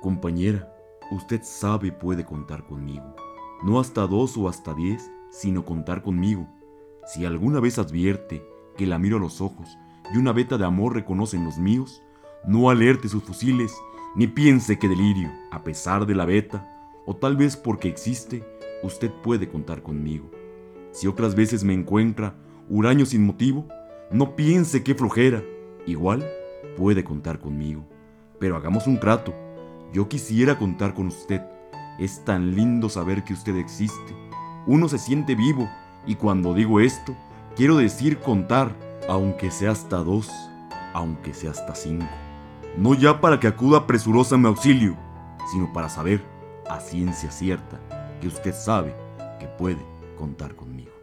Compañera, usted sabe puede contar conmigo. No hasta dos o hasta diez, sino contar conmigo. Si alguna vez advierte que la miro a los ojos y una veta de amor reconoce en los míos, no alerte sus fusiles, ni piense que delirio, a pesar de la veta, o tal vez porque existe, usted puede contar conmigo. Si otras veces me encuentra huraño sin motivo, no piense que flojera, igual puede contar conmigo. Pero hagamos un trato, yo quisiera contar con usted. Es tan lindo saber que usted existe. Uno se siente vivo y cuando digo esto, quiero decir contar, aunque sea hasta dos, aunque sea hasta cinco. No ya para que acuda presurosa a mi auxilio, sino para saber, a ciencia cierta, que usted sabe que puede contar conmigo.